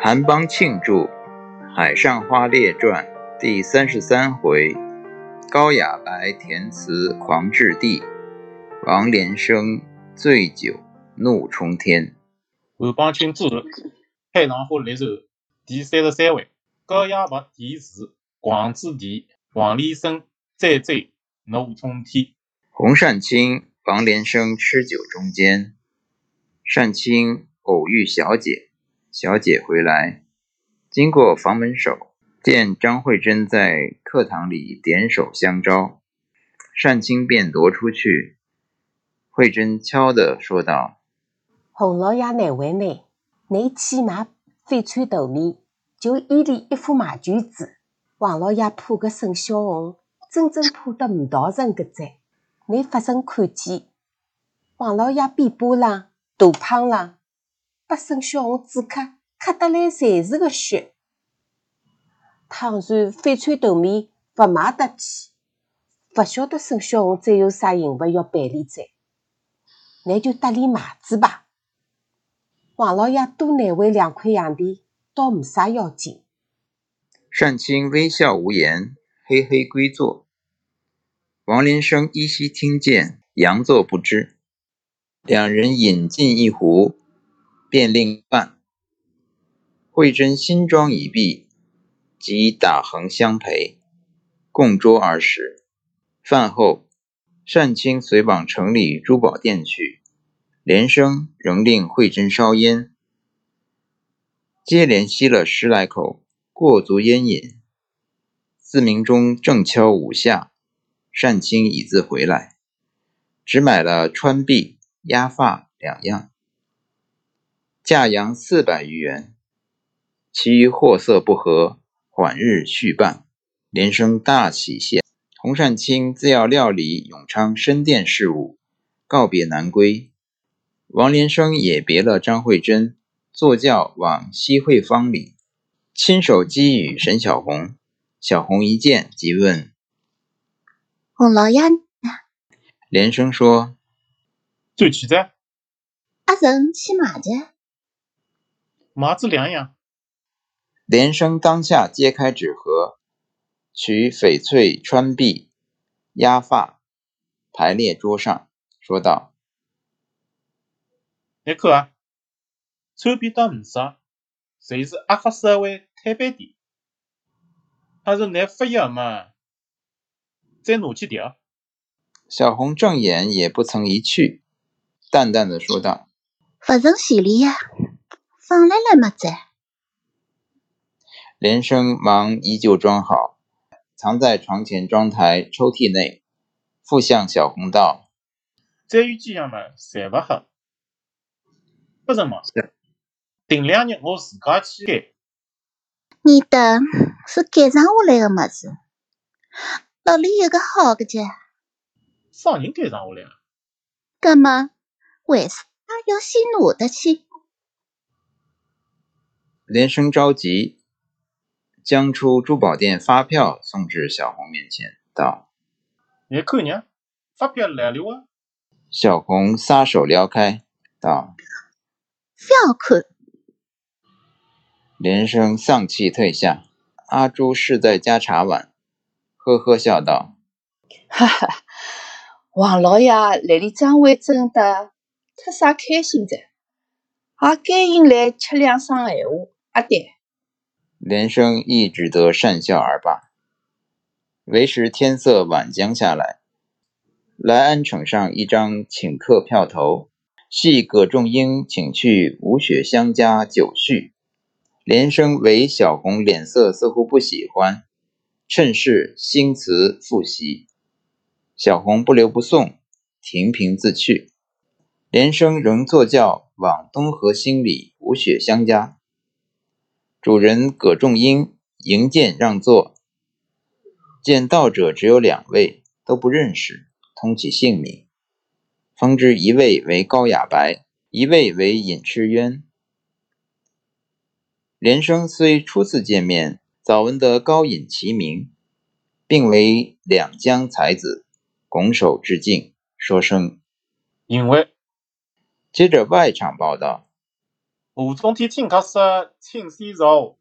韩邦庆祝《海上花列传》第三十三回：高雅白填词狂掷地，王连生醉酒怒冲天。韩邦庆注《海上花列传》第三十三回：高雅白填词狂掷地，王连生醉酒怒冲天。洪善清、王连生吃酒中间，善清偶遇小姐。小姐回来，经过房门首，见张慧珍在课堂里点手相招，单清便踱出去。慧珍悄地说道：“洪老爷难为呢，你去买翡翠豆米，就伊里一副马驹子。王老爷怕个沈小红，真正怕得五道人个灾。你发生看见，王老爷变波浪，大胖了。”把沈小红止咳，咳得来侪是个血。倘然翡翠豆米勿卖得起，勿晓得沈小红再有啥刑罚要办理哉？那就搭理麻子吧。王老爷多难为两块洋钿，倒没啥要紧。单清微笑无言，嘿嘿归坐。王连生依稀听见，佯作不知。两人饮尽一壶。便令饭，慧珍新妆已毕，即打横相陪，共桌而食。饭后，单清随往城里珠宝店去，连生仍令慧珍烧烟，接连吸了十来口，过足烟瘾。自鸣钟正敲五下，单清已自回来，只买了穿壁、压发两样。价洋四百余元，其余货色不合，缓日续办。连生大喜谢。洪善清自要料理永昌深殿事务，告别南归。王连生也别了张慧珍，坐轿往西汇坊里，亲手寄与沈小红。小红一见即问：“洪老爷连生说：“最起在阿人去买的。”麻子两样。连生当下揭开纸盒，取翡翠穿壁、压发，排列桌上，说道：“你看啊，穿壁倒没少，侪是阿发社会摊板店。还是拿发药嘛，再拿去调。”小红正眼也不曾移去，淡淡的说道：“不成行李呀。”放来了么子？连生忙依旧装好，藏在床前妆台抽屉内，复向小红道：“再有几样嘛，侪勿好，不成么？顶两日我自家去改。你的是改上下来的么子？哪里有个好的家？啥人改上下来啊？干嘛？为啥要先拿得去？连声着急，将出珠宝店发票送至小红面前，道：“你看呢？发票来了啊！”小红撒手撩开，道：“不要看。”连声丧气退下。阿朱是在加茶碗，呵呵笑道：“哈哈，王老爷来里张慧珍的，特啥开心着？也该应来吃两双闲话。”阿爹，连生亦只得讪笑而罢。为时天色晚将下来，来安呈上一张请客票头，系葛仲英请去吴雪香家酒叙。连生为小红脸色似乎不喜欢，趁势兴辞复席。小红不留不送，停凭自去。连生仍坐轿往东河兴里吴雪香家。主人葛仲英迎见让座，见道者只有两位，都不认识，通起姓名，方知一位为高雅白，一位为尹赤渊。连生虽初次见面，早闻得高尹齐名，并为两江才子，拱手致敬，说声因为。接着外场报道。吴总提请客时，请洗手。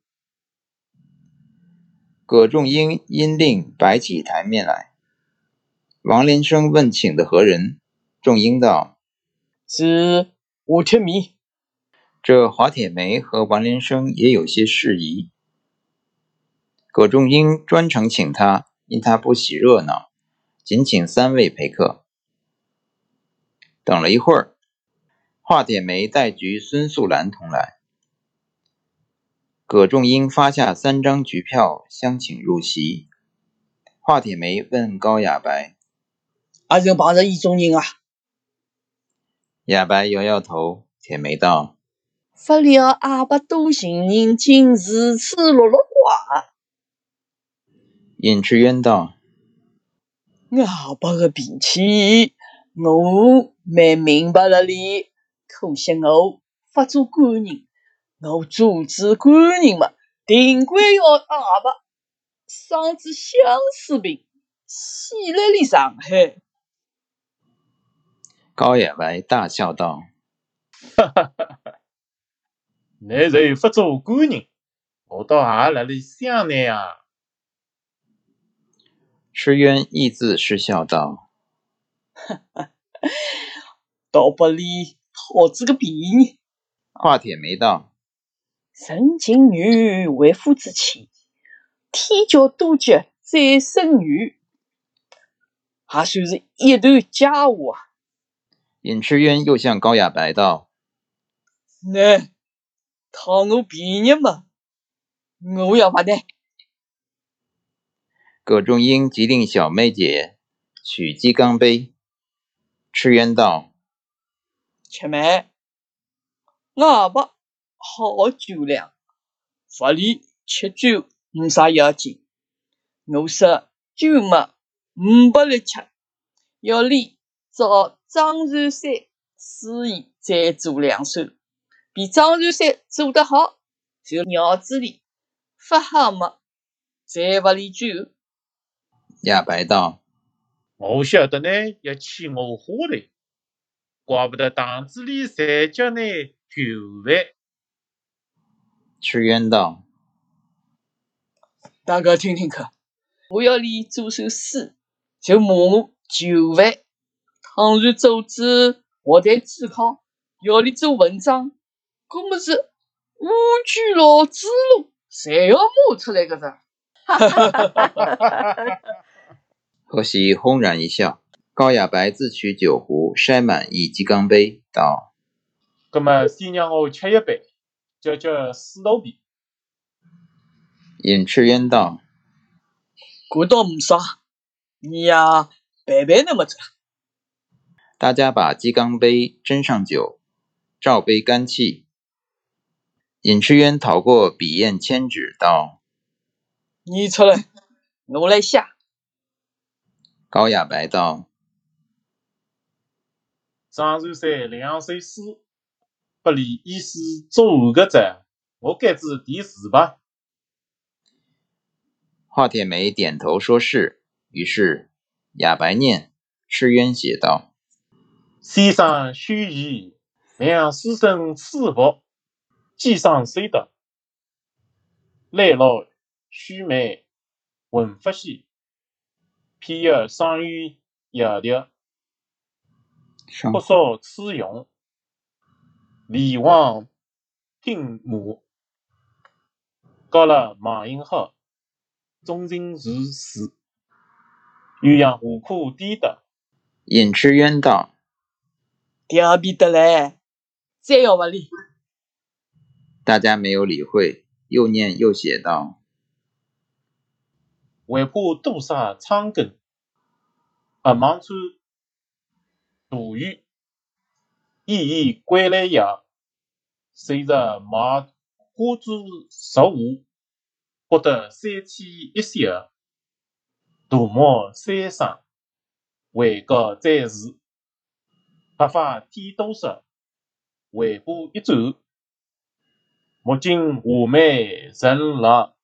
葛仲英因令摆起台面来。王连生问请的何人？仲英道：“是吴铁梅。”这华铁梅和王连生也有些事宜。葛仲英专程请他，因他不喜热闹，仅请三位陪客。等了一会儿，华铁梅带局孙素兰同来。葛仲英发下三张局票，相请入席。华铁梅问高雅白：“阿人碰着意中人啊？”雅白摇摇头。铁梅道：“发了阿伯多情人竟如此落落寡。”尹志渊道：“阿伯的脾气，我蛮明白了哩。可惜我不做官人。”我主持官人嘛，定归要阿爸生子相思病，死在了上海。高雅白大笑道：“哈哈哈哈！你若不做官人，我倒还辣里想你啊。”石渊亦自失笑道：“哈 哈，倒不理好这个病。”华铁没到。神情女为夫之妻，天教多吉再生女，还算是一段佳话啊！尹赤渊又向高雅白道：“那讨我便宜嘛，我要发呢。”葛仲英即令小妹姐取鸡缸杯。赤渊道：“且妹，阿伯。”好酒量，不里吃酒没啥要紧。我说酒嘛，唔不来吃，要你找张瑞山司仪再做两手，比张瑞山做得好，就鸟子里不好嘛，再不离酒。亚白道：“我晓得呢，要起我喝嘞，怪不得档子里才叫你酒饭。”屈原道：“大家听听看，我要你做首诗，就骂我就饭。倘若组织我在自考，要你做文章，可么是乌句老子路，谁要骂出来个子？”哈哈哈哈哈哈！贺喜轰然一笑。高雅白自取酒壶，筛满一鸡缸杯，道：“那么先让我吃一杯。”叫叫四刀比。尹赤渊道：“这倒没啥，你呀白白那么着。”大家把鸡缸杯斟上酒，照杯干气。尹赤渊讨过笔砚千纸，道：“你出来，我来下。”高雅白道：“张瑞山两首诗。”不离意思做个者，我该子第四吧。华铁梅点头说是。于是雅白念，赤渊写道：“先生须臾，两师生赐福，既上虽得，来老须眉闻发兮，偏要上于雅调，不少此用。”李王听母，告了马英后，忠心如死，鸳鸯何苦低得？尹赤渊道：“调皮得来，再要不理。”大家没有理会，又念又写道：“为怕杜杀苍根，而忙出杜宇。”意义归来也，随着马花珠十五，获得三千一血，杜莫三生，为告在世，白发天都色，为补一转，目今华美人乐。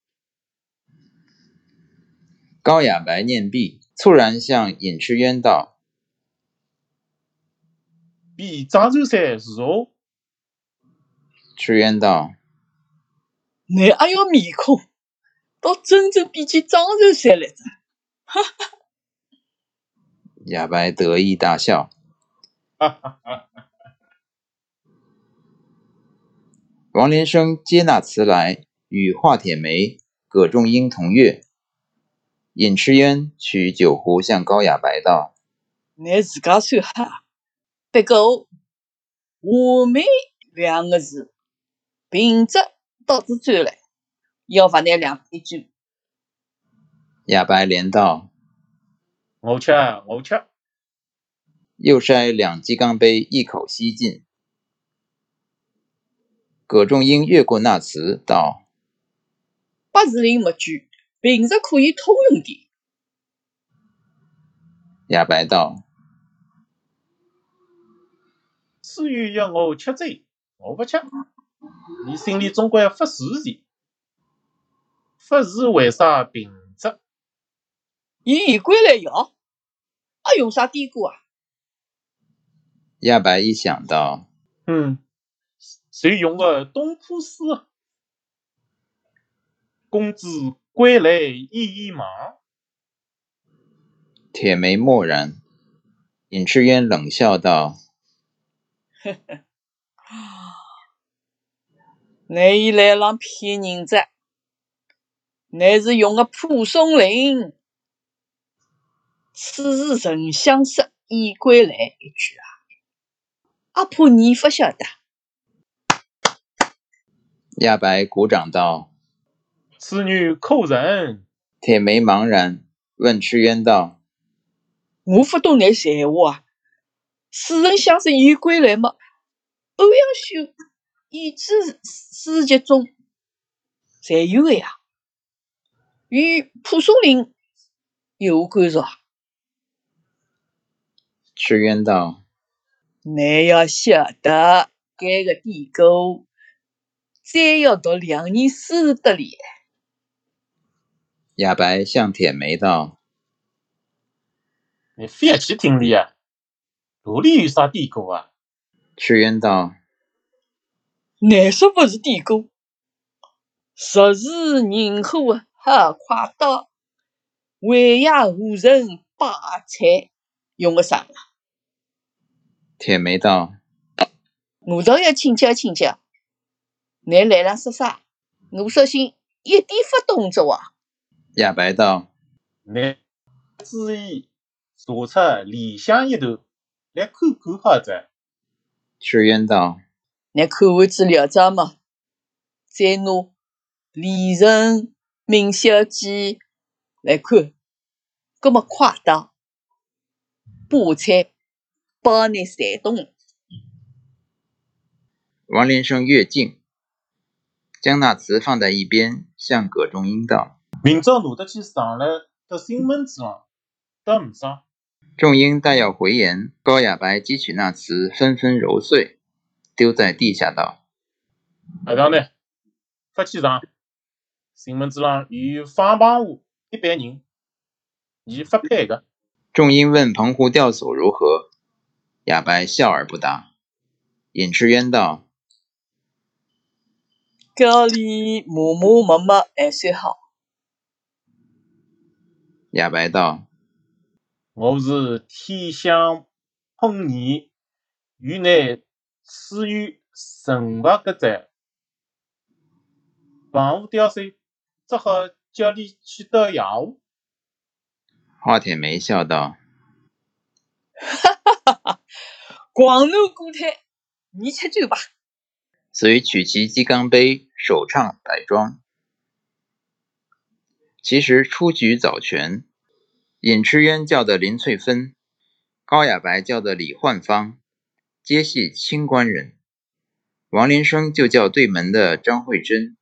高雅白念毕，猝然向尹赤渊道。比张瑞山如何？赤渊道：“你还要面孔，倒真正比起张柔山来着。”哈哈。哑白得意大笑。哈哈哈！王连生接纳词来，与华铁梅、葛仲英同乐。尹赤渊取酒壶向高雅白道：“你自家算哈，不过画眉两个字，凭着倒是转了，要罚你两杯酒。”哑白连道：“我吃，我吃。”又筛两鸡缸杯，一口吸尽。葛仲英越过那词道：“八字林没酒。”平时可以通用的。哑白道：“至于要我吃醉，我不吃。你心里总归要发誓的。发誓为啥凭着？伊一归来要，还用啥典故啊？”亚白一想到，嗯，谁用个东坡诗？公子。归来意已忙。铁梅默然。尹赤渊冷笑道：“呵呵，来让骗人子，你是用个蒲松龄‘此时曾相识已归来’一句啊？阿婆你不晓得。”亚白鼓掌道。此女可人？铁梅茫然问屈渊道：“我不懂那闲话啊！此人相识已归来嘛？欧阳修、以至诗集中侪有的呀，与蒲松龄有关着？”赤渊道：“你要晓得，这个典故，再要读两年书得哩。”哑白向铁梅道：“你非要去听的呀？这里有啥地沟啊？”屈原道：“难说不是地沟，实是人火哈快刀，为呀无人把菜用个啥？”铁梅道：“我倒要请教请教，你来了说啥？我索性一点不动着啊！”亚白道：“你注意查出理想一段来看看好子。”赤渊道：“你看完资料章嘛，再拿李仁明小姐来看，搿么快刀把菜帮你煽动。”王连生越境，将那词放在一边，向葛仲英道。明朝拿得去上了到新门子上，得唔上？仲英待要回言，高雅白汲取那词，纷纷揉碎，丢在地下道：“阿长呢？发起上，新门子上有方帮户一百人，你发配个。”仲英问澎湖钓叟如何，雅白笑而不答。尹志渊道：“家里磨磨磨磨还算好。”雅白道：“我是天香碰你，与你此于神佛个在，房屋吊水，只好叫你去倒药物。”华铁梅笑道：“哈哈哈哈！广怒孤态，你吃酒吧。”遂取其鸡缸杯，首唱白庄。其实出局早全，尹赤渊叫的林翠芬，高雅白叫的李焕芳，皆系清官人。王林生就叫对门的张慧珍，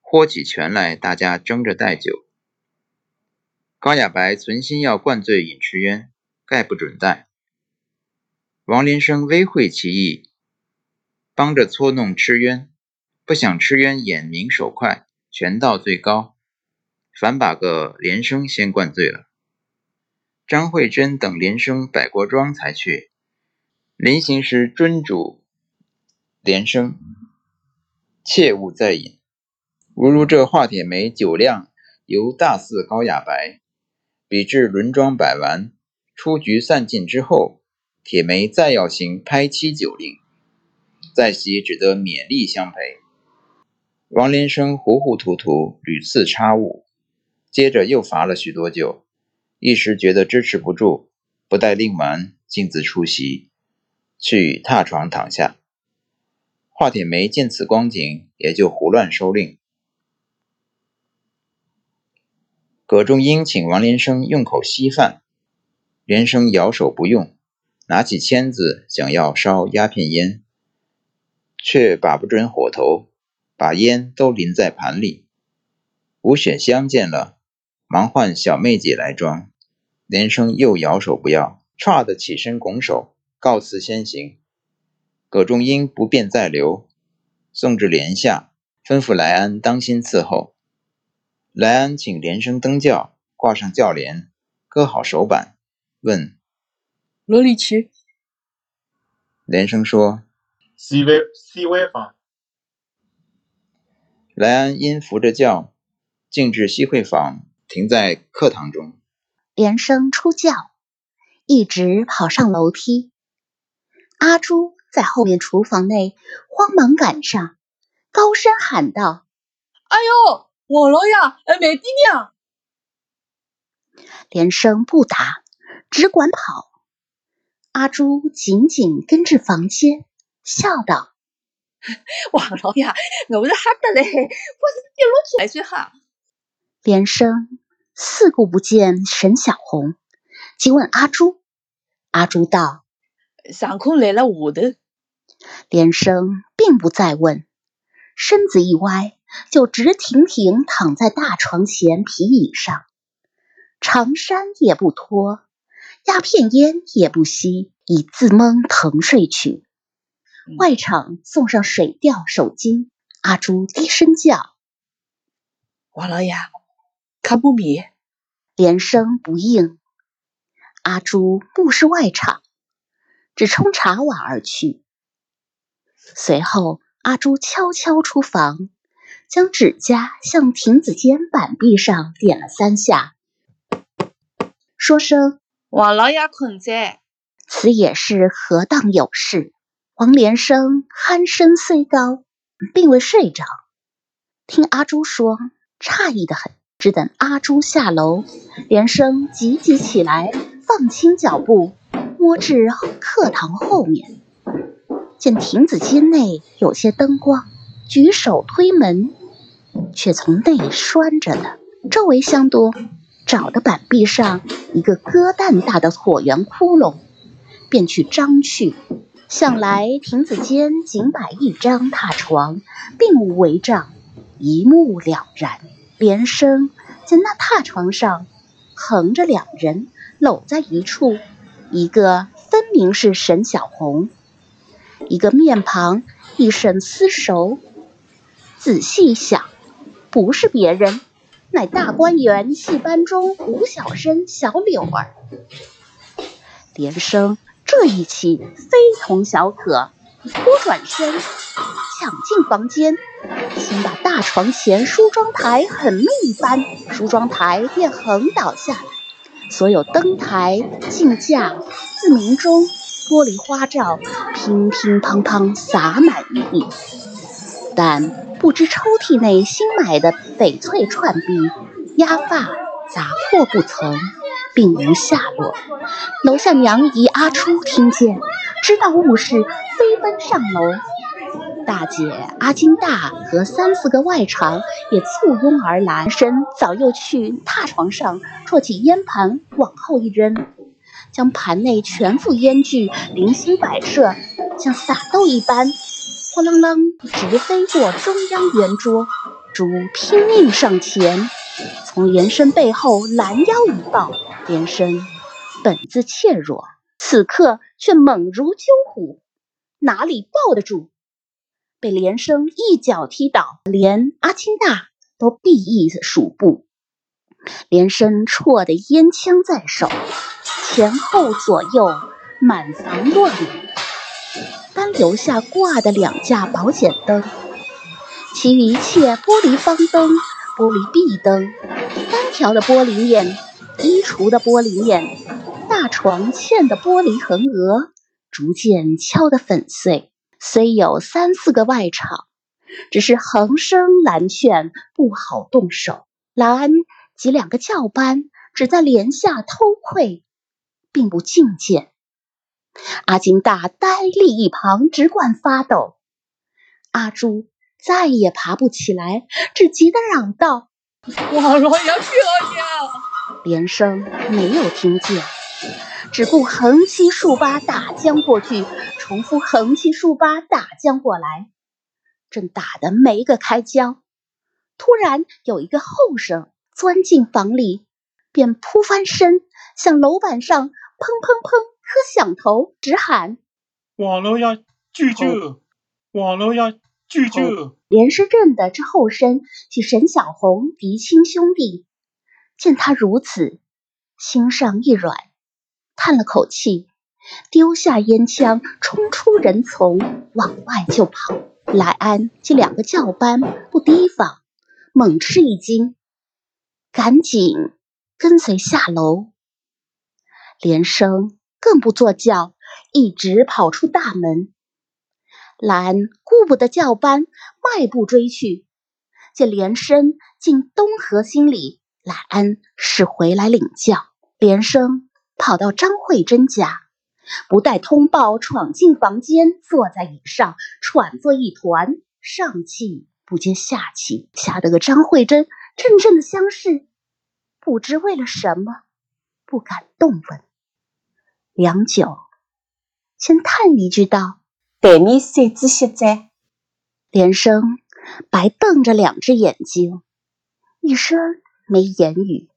豁起拳来，大家争着带酒。高雅白存心要灌醉尹赤渊，概不准带。王林生微会其意，帮着搓弄赤渊，不想赤渊眼明手快，拳到最高。反把个连生先灌醉了。张惠珍等连生摆过庄才去。临行时，尊主连生切勿再饮。吾如这华铁梅酒量犹大似高雅白，比至轮庄摆完，出局散尽之后，铁梅再要行拍妻酒令，在席只得勉力相陪。王连生糊糊涂涂，屡次插误，接着又罚了许多酒，一时觉得支持不住，不待令完，径自出席，去榻床躺下。华铁梅见此光景，也就胡乱收令。葛仲英请王连生用口稀饭，连生摇手不用，拿起签子想要烧鸦片烟，却把不准火头，把烟都淋在盘里。吴雪香见了，忙唤小妹姐来装，连生又摇手不要，唰的起身拱手。告辞先行。葛仲英不便再留，送至帘下，吩咐莱安当心伺候。莱安请连声登轿，挂上轿帘，搁好手板，问：“罗里奇？”连声说：“西外西外房。”莱安因扶着轿，径至西会坊，停在课堂中。连声出叫，一直跑上楼梯。阿朱在后面厨房内慌忙赶上，高声喊道：“哎呦！”王老爷，哎，慢点娘！连声不答，只管跑。阿朱紧紧跟至房间，笑道：“王老爷，我是吓得嘞，我是跌落去来水哈。”连生四顾不见沈小红，即问阿朱。阿朱道：“上空来了下头。”连生并不再问，身子一歪。就直挺挺躺在大床前皮椅上，长衫也不脱，鸦片烟也不吸，已自蒙疼睡去。外场送上水调手巾，阿朱低声叫：“王老爷，可不米？”连声不应。阿朱目视外场，只冲茶碗而去。随后，阿朱悄悄出房。将指甲向亭子间板壁上点了三下，说声：“王老爷困在。”此也是何当有事。王连生鼾声虽高，并未睡着，听阿朱说，诧异的很。只等阿朱下楼，连生急急起来，放轻脚步，摸至课堂后面，见亭子间内有些灯光。举手推门，却从内拴着的。周围相多，找的板壁上一个鸽蛋大的椭圆窟窿，便去张去。想来亭子间仅摆一张榻床，并无围帐，一目了然。连生见那榻床上横着两人搂在一处，一个分明是沈小红，一个面庞一身丝绸。仔细想，不是别人，乃大观园戏班中吴小生小柳儿。连生这一气非同小可，忽转身抢进房间，先把大床前梳妆台狠命一扳，梳妆台便横倒下来，所有灯台镜架自明中玻璃花罩乒乒乓乓洒满一地，但。不知抽屉内新买的翡翠串臂、压发杂货不曾，并无下落。楼下娘姨阿初听见，知道误事，飞奔上楼。大姐阿金大和三四个外场也簇拥而来，身早又去榻床上啜起烟盘，往后一扔，将盘内全副烟具零星摆设，像撒豆一般。哐啷啷，直飞过中央圆桌。猪拼命上前，从连生背后拦腰一抱。连生本自怯弱，此刻却猛如救虎，哪里抱得住？被连生一脚踢倒，连阿青大都避役数步。连生绰的烟枪在手，前后左右满房乱舞。单留下挂的两架保险灯，其余一切玻璃方灯、玻璃壁灯、单条的玻璃面、衣橱的玻璃面、大床嵌的玻璃横额，逐渐敲得粉碎。虽有三四个外场，只是横生蓝劝，不好动手。老安及两个教班只在帘下偷窥，并不觐见。阿金大呆立一旁，只管发抖。阿朱再也爬不起来，只急得嚷道：“王老爷漂亮！”连声没有听见，只顾横七竖八打将过去，重复横七竖八打将过来，正打得没个开交。突然有一个后生钻进房里，便扑翻身，向楼板上砰砰砰磕响头，直喊：“王老爷救救！王老爷救救！”连氏认得这后生是沈小红嫡亲兄弟，见他如此，心上一软，叹了口气，丢下烟枪，冲出人丛，往外就跑。来安及两个教班不提防，猛吃一惊，赶紧跟随下楼。连生更不坐轿，一直跑出大门。兰顾不得教班，迈步追去，见连生进东河心里，兰安是回来领教。连生跑到张慧珍家，不待通报，闯进房间，坐在椅上，喘作一团，上气不接下气，吓得个张慧珍阵阵的相视，不知为了什么，不敢动问。良久，先叹一句道：“对面三子歇在。”连生白瞪着两只眼睛，一声没言语。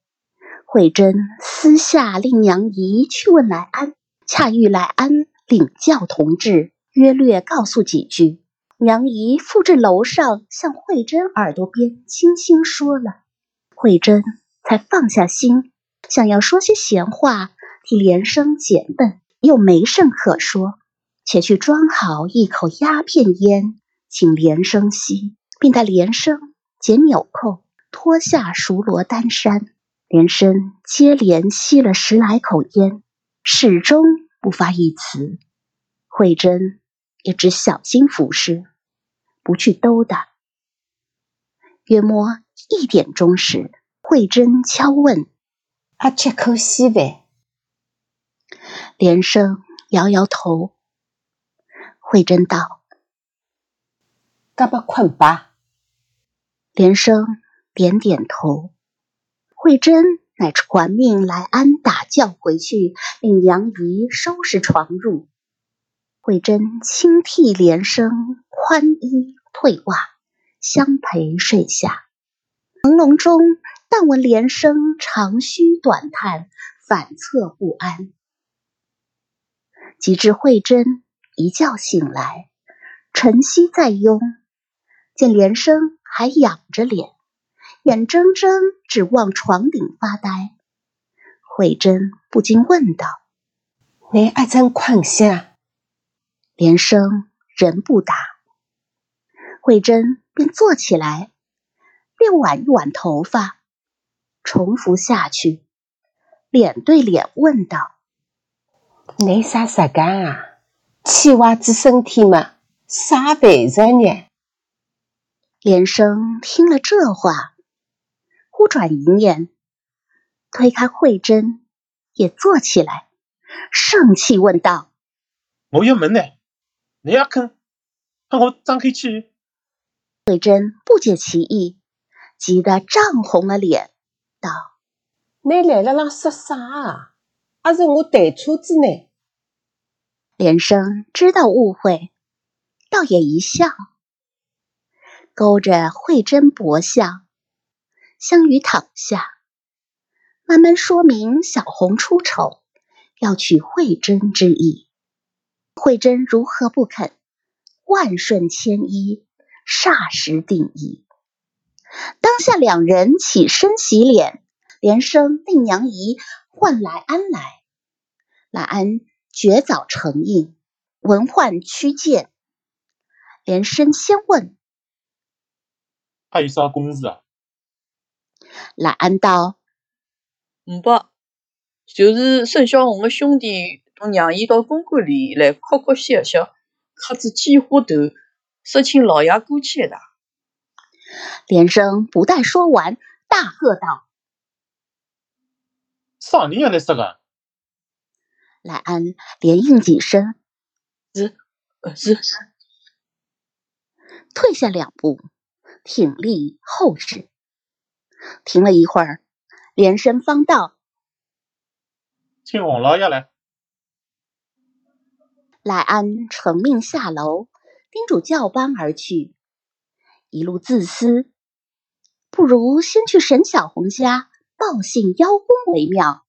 慧珍私下令娘姨去问来安，恰遇来安领教同志，约略告诉几句。娘姨复至楼上，向慧珍耳朵边轻轻说了，慧珍才放下心，想要说些闲话。替连生解闷，又没甚可说，且去装好一口鸦片烟，请连生吸，并带连生解纽扣，脱下熟罗单衫。连生接连吸了十来口烟，始终不发一词。慧珍也只小心服侍，不去兜搭。约摸一点钟时，慧珍敲问：“阿吃口稀饭？”连生摇摇头。慧珍道：“噶不困吧？”连生点点头。慧珍乃传命来安打轿回去，令杨姨收拾床褥。慧珍轻替连生宽衣退袜，相陪睡下。朦胧中，但闻连生长吁短叹，反侧不安。及至慧珍一觉醒来，晨曦在拥，见连生还仰着脸，眼睁睁只望床顶发呆。慧珍不禁问道：“你爱怎困下？”连生仍不答。慧珍便坐起来，便挽一挽头发，重复下去，脸对脸问道。你啥时间啊？起娃子身体嘛，啥肥着呢？连生听了这话，忽转一念，推开慧珍，也坐起来，盛气问道：“我要门呢，你要看，看我张开去。”慧珍不解其意，急得涨红了脸，道：“你来了，啷说啥啊？”还是我带车子呢。连生知道误会，倒也一笑，勾着慧珍脖项，相与躺下，慢慢说明小红出丑，要娶慧珍之意。慧珍如何不肯？万顺千依，霎时定义。当下两人起身洗脸，连声令娘姨。唤来安来，来安绝早承应，闻唤屈见，连声先问：“还有啥公事啊？赖安道：“唔不，就是沈小红的兄弟都让伊到公馆里来哭哭笑笑，喝子几花头，说请老爷过去一趟。”连生不待说完，大喝道：“啥人要来说个？”赖安连应几声：“是，是。”退下两步，挺立后视。停了一会儿，连声方道：“请王老爷来。”赖安承命下楼，叮嘱教班而去。一路自私，不如先去沈小红家报信邀功为妙。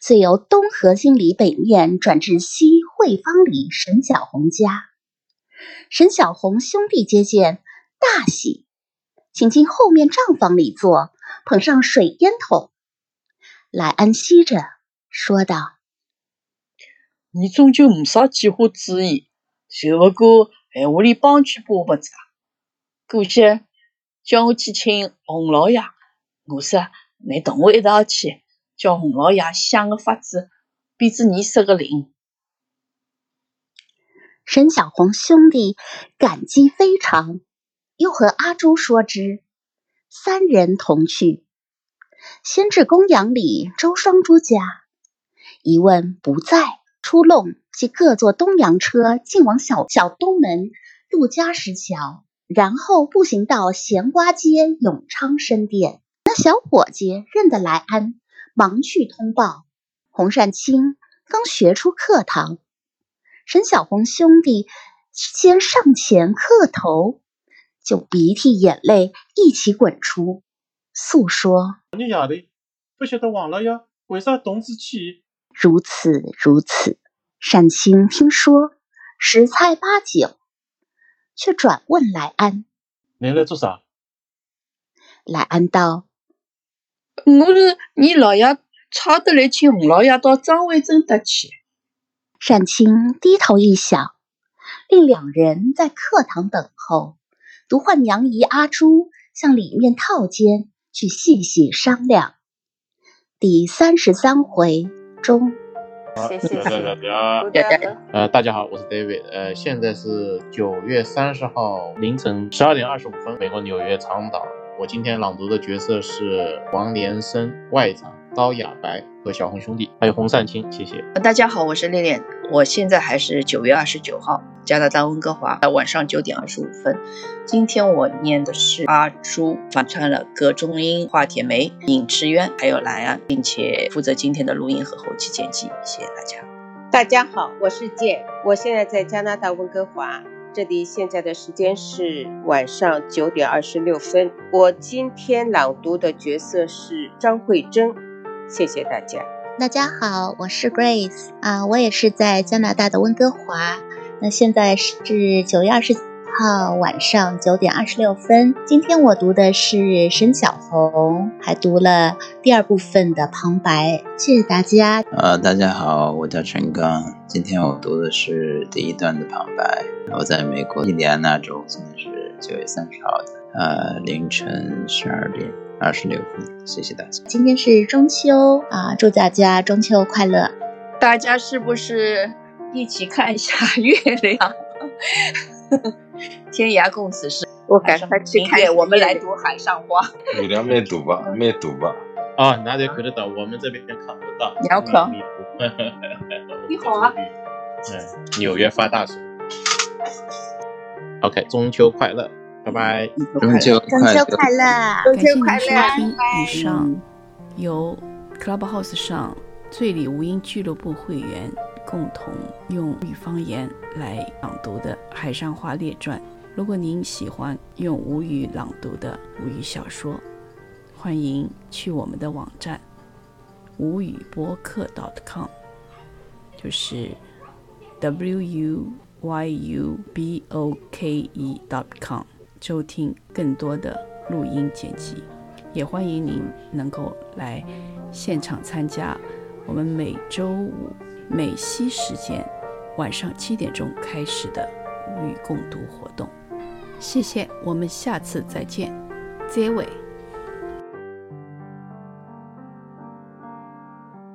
遂由东河心里北面转至西汇芳里沈小红家。沈小红兄弟接见，大喜，请进后面账房里坐，捧上水烟筒。来安吸着，说道：“你终究没啥计划主意，就不过闲话里帮句把不子。过去叫我去请洪老爷，我说你同我一道去，叫洪老爷想个法子，逼着你设个灵。”沈小红兄弟感激非常，又和阿朱说之，三人同去。先至公羊里周双珠家，一问不在，出弄即各坐东洋车进往小小东门陆家石桥，然后步行到咸瓜街永昌申店。那小伙计认得来安，忙去通报。洪善清刚学出课堂。沈小红兄弟先上前磕头，就鼻涕眼泪一起滚出，诉说：“你夜里，不晓得王老爷为啥动之起？如此如此。”善清听说十猜八九，却转问来安：“你来做啥？”来安道：“我是你老爷差得来请洪老爷到张卫镇得去。”单清低头一想，令两人在课堂等候，独唤娘姨阿珠向里面套间去细细商量。第三十三回中。谢谢。呃，大家好，我是 David。呃，现在是九月三十号凌晨十二点二十五分，美国纽约长岛。我今天朗读的角色是王连生外长。高雅白和小红兄弟，还有洪善青，谢谢。大家好，我是恋恋，我现在还是九月二十九号，加拿大温哥华，晚上九点二十五分。今天我念的是阿朱反串了葛中英、华铁梅、尹志渊还有蓝安，并且负责今天的录音和后期剪辑。谢谢大家。大家好，我是剑，我现在在加拿大温哥华，这里现在的时间是晚上九点二十六分。我今天朗读的角色是张慧珍。谢谢大家。大家好，我是 Grace 啊，我也是在加拿大的温哥华。那现在是九月二十号晚上九点二十六分。今天我读的是沈小红，还读了第二部分的旁白。谢谢大家。呃，大家好，我叫陈刚。今天我读的是第一段的旁白。我在美国印第安纳州，现在是九月三十号的呃凌晨十二点。二十六分，谢谢大家。今天是中秋啊，祝大家中秋快乐！大家是不是一起看一下月亮？天涯共此时。我赶快去看。我们来读海上花。月亮没读吧？没读吧？啊，哪里看得到？我们这边看不到。你要看？你好啊。嗯，纽约发大水。OK，中秋快乐。拜拜，中秋中秋快乐，中秋快乐！感谢您收听以上由 Clubhouse 上醉里吴音俱乐部会员共同用吴语方言来朗读的《海上花列传》。如果您喜欢用吴语朗读的吴语小说，欢迎去我们的网站吴语播客 .com，就是 W U Y U B O K E dot .com。收听更多的录音剪辑，也欢迎您能够来现场参加我们每周五美西时间晚上七点钟开始的与共读活动。谢谢，我们下次再见。再会。